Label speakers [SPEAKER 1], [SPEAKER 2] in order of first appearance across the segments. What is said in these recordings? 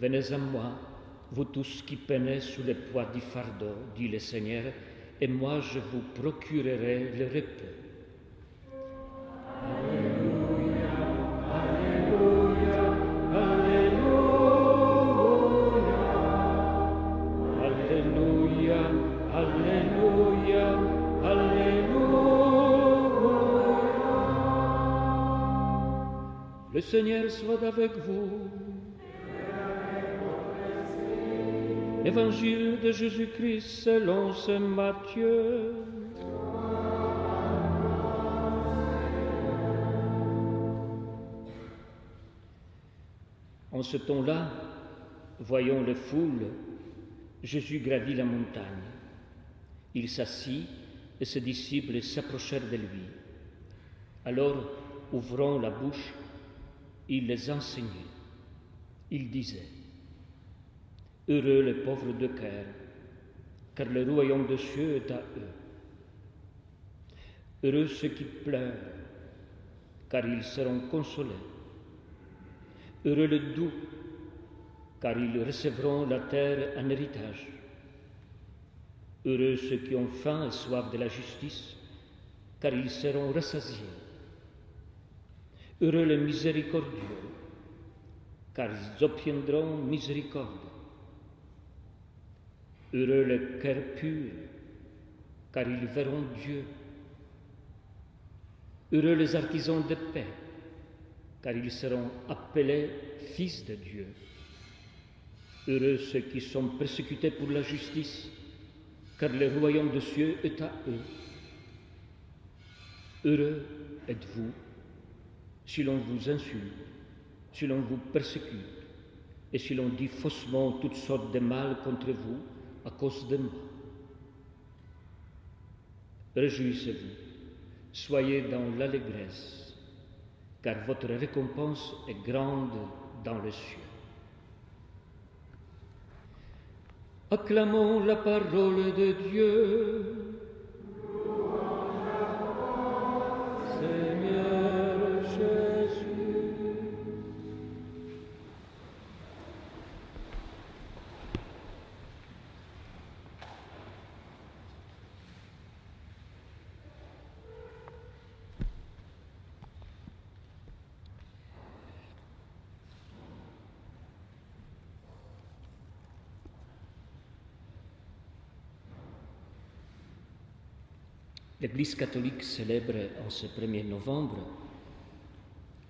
[SPEAKER 1] Venez à moi, vous tous qui peinez sous le poids du fardeau, dit le Seigneur, et moi je vous procurerai le repos. Alléluia, Alléluia, Alléluia, Alléluia, Alléluia, Alléluia. Le Seigneur soit avec vous. Évangile de Jésus-Christ selon Saint Matthieu. En ce temps-là, voyant les foules, Jésus gravit la montagne. Il s'assit et ses disciples s'approchèrent de lui. Alors, ouvrant la bouche, il les enseignait. Il disait, Heureux les pauvres de cœur, car le royaume de cieux est à eux. Heureux ceux qui pleurent, car ils seront consolés. Heureux les doux, car ils recevront la terre en héritage. Heureux ceux qui ont faim et soif de la justice, car ils seront rassasiés. Heureux les miséricordieux, car ils obtiendront miséricorde. Heureux les cœurs purs, car ils verront Dieu. Heureux les artisans de paix, car ils seront appelés fils de Dieu. Heureux ceux qui sont persécutés pour la justice, car le royaume de cieux est à eux. Heureux êtes-vous si l'on vous insulte, si l'on vous persécute, et si l'on dit faussement toutes sortes de mal contre vous à cause de moi. Réjouissez-vous, soyez dans l'allégresse, car votre récompense est grande dans les cieux. Acclamons la parole de Dieu. L'Église catholique célèbre en ce 1er novembre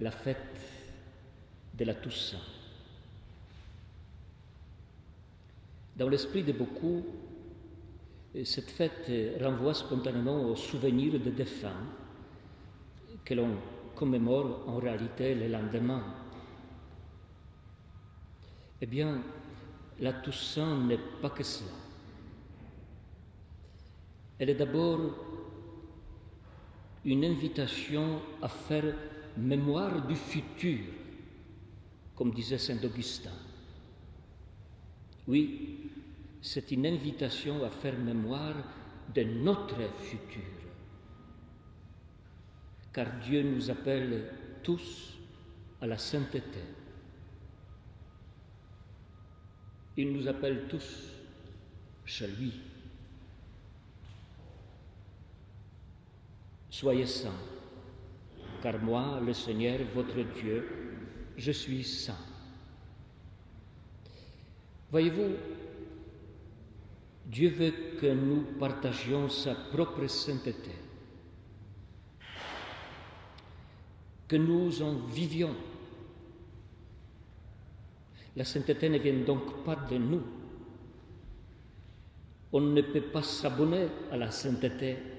[SPEAKER 1] la fête de la Toussaint. Dans l'esprit de beaucoup, cette fête renvoie spontanément au souvenir des défunts que l'on commémore en réalité le lendemain. Eh bien, la Toussaint n'est pas que cela. Elle est d'abord une invitation à faire mémoire du futur, comme disait Saint Augustin. Oui, c'est une invitation à faire mémoire de notre futur. Car Dieu nous appelle tous à la sainteté. Il nous appelle tous chez lui. Soyez saints, car moi, le Seigneur, votre Dieu, je suis saint. Voyez-vous, Dieu veut que nous partagions sa propre sainteté, que nous en vivions. La sainteté ne vient donc pas de nous. On ne peut pas s'abonner à la sainteté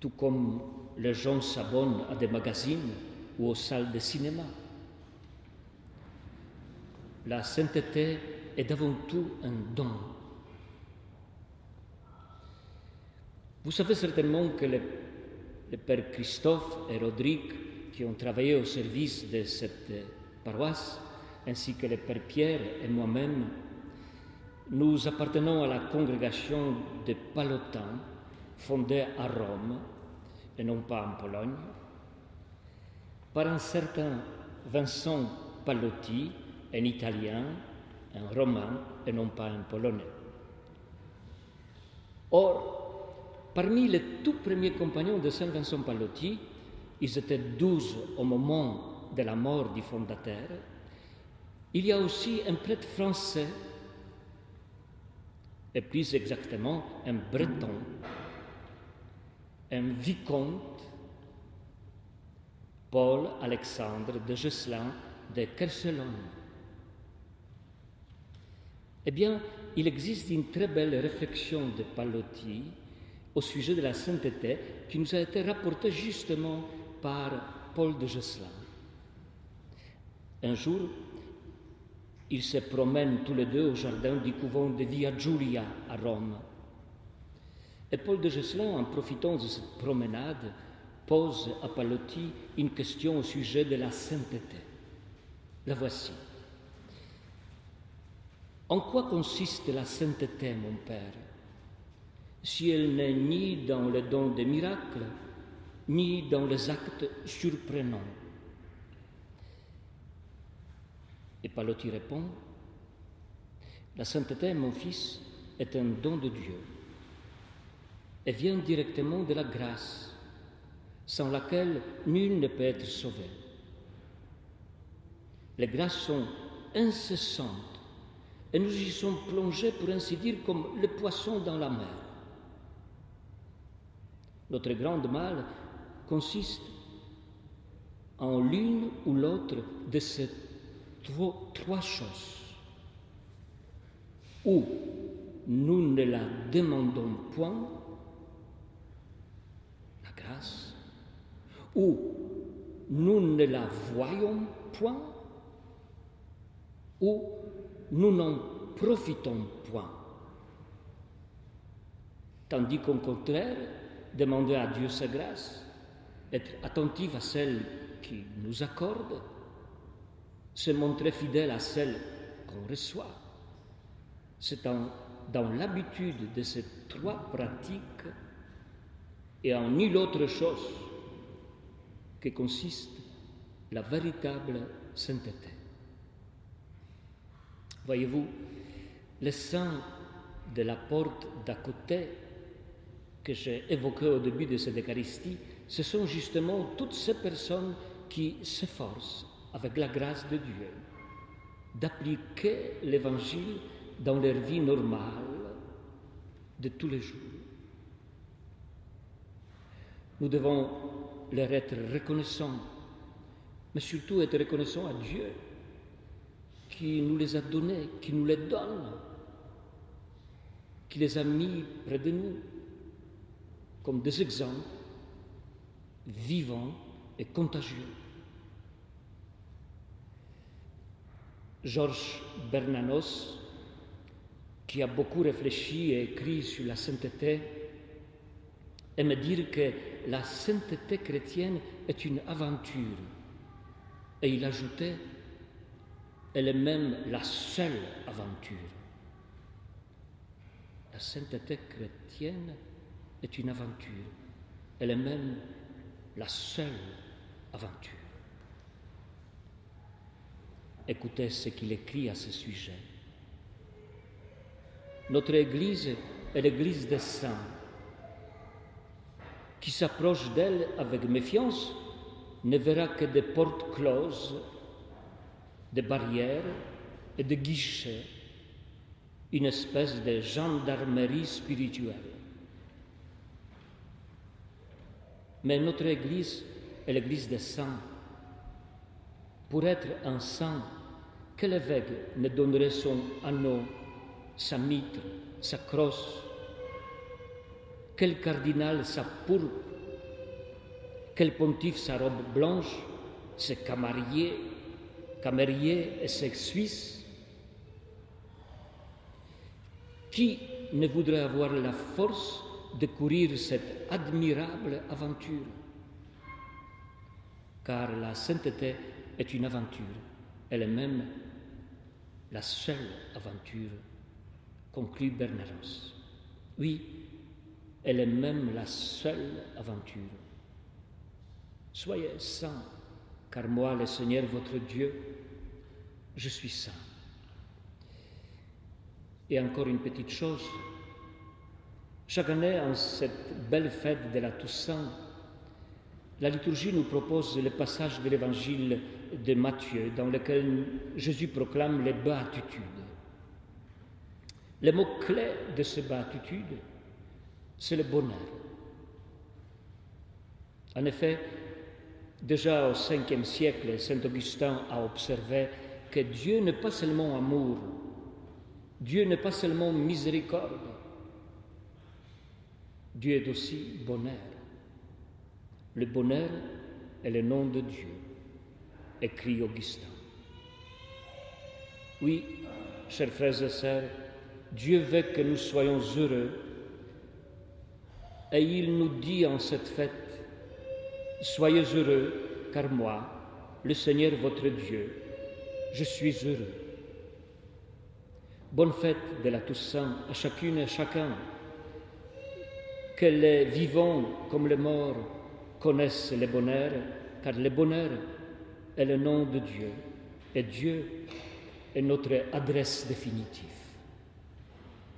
[SPEAKER 1] tout comme les gens s'abonnent à des magazines ou aux salles de cinéma. La sainteté est avant tout un don. Vous savez certainement que les, les pères Christophe et Rodrigue, qui ont travaillé au service de cette paroisse, ainsi que les pères Pierre et moi-même, nous appartenons à la congrégation de Palotin, fondée à Rome et non pas en Pologne, par un certain Vincent Palotti, un Italien, un Romain et non pas un Polonais. Or, parmi les tout premiers compagnons de Saint Vincent Pallotti, ils étaient douze au moment de la mort du fondateur, il y a aussi un prêtre français, et plus exactement un breton, un vicomte, Paul Alexandre de Gesselin de Kerselon. Eh bien, il existe une très belle réflexion de Palotti au sujet de la sainteté qui nous a été rapportée justement par Paul de Gesselin. Un jour, ils se promènent tous les deux au jardin du couvent de Via Giulia à Rome. Et Paul de Gesselin, en profitant de cette promenade, pose à Palotti une question au sujet de la sainteté. La voici. En quoi consiste la sainteté, mon Père, si elle n'est ni dans le don des miracles, ni dans les actes surprenants Et Palotti répond, La sainteté, mon fils, est un don de Dieu et vient directement de la grâce, sans laquelle nul ne peut être sauvé. Les grâces sont incessantes et nous y sommes plongés, pour ainsi dire, comme le poisson dans la mer. Notre grand mal consiste en l'une ou l'autre de ces trois, choses. Ou nous ne la demandons point, la grâce, ou nous ne la voyons point, ou nous n'en profitons point. Tandis qu'au contraire, demander à Dieu sa grâce, être attentif à celle qu'il nous accorde, se montrer fidèle à celle qu'on reçoit. C'est dans l'habitude de ces trois pratiques et en nulle autre chose que consiste la véritable sainteté. Voyez-vous, les saints de la porte d'à côté que j'ai évoqué au début de cette Eucharistie, ce sont justement toutes ces personnes qui s'efforcent avec la grâce de Dieu, d'appliquer l'Évangile dans leur vie normale de tous les jours. Nous devons leur être reconnaissants, mais surtout être reconnaissants à Dieu qui nous les a donnés, qui nous les donne, qui les a mis près de nous comme des exemples vivants et contagieux. Georges Bernanos, qui a beaucoup réfléchi et écrit sur la sainteté, aime dire que la sainteté chrétienne est une aventure. Et il ajoutait, elle est même la seule aventure. La sainteté chrétienne est une aventure. Elle est même la seule aventure. Écoutez ce qu'il écrit à ce sujet. Notre Église est l'Église des saints. Qui s'approche d'elle avec méfiance ne verra que des portes closes, des barrières et des guichets, une espèce de gendarmerie spirituelle. Mais notre Église est l'Église des saints. Pour être un saint, quel évêque ne donnerait son anneau, sa mitre, sa crosse Quel cardinal sa pourpre Quel pontife sa robe blanche, ses camariers, camériers et ses Suisses. Qui ne voudrait avoir la force de courir cette admirable aventure? Car la sainteté est une aventure, elle est même la seule aventure, conclut Bernanos. Oui, elle est même la seule aventure. Soyez saints, car moi, le Seigneur votre Dieu, je suis saint. Et encore une petite chose, chaque année, en cette belle fête de la Toussaint, la liturgie nous propose le passage de l'évangile de Matthieu dans lequel Jésus proclame les béatitudes. Le mot-clé de ces béatitudes, c'est le bonheur. En effet, déjà au 5 siècle, Saint Augustin a observé que Dieu n'est pas seulement amour, Dieu n'est pas seulement miséricorde, Dieu est aussi bonheur. Le bonheur est le nom de Dieu, écrit Augustin. Oui, chers frères et sœurs, Dieu veut que nous soyons heureux et il nous dit en cette fête, Soyez heureux, car moi, le Seigneur votre Dieu, je suis heureux. Bonne fête de la Toussaint à chacune et chacun. Que les vivants comme les morts connaissent le bonheur, car le bonheur est le nom de Dieu, et Dieu est notre adresse définitive.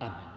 [SPEAKER 1] Amen.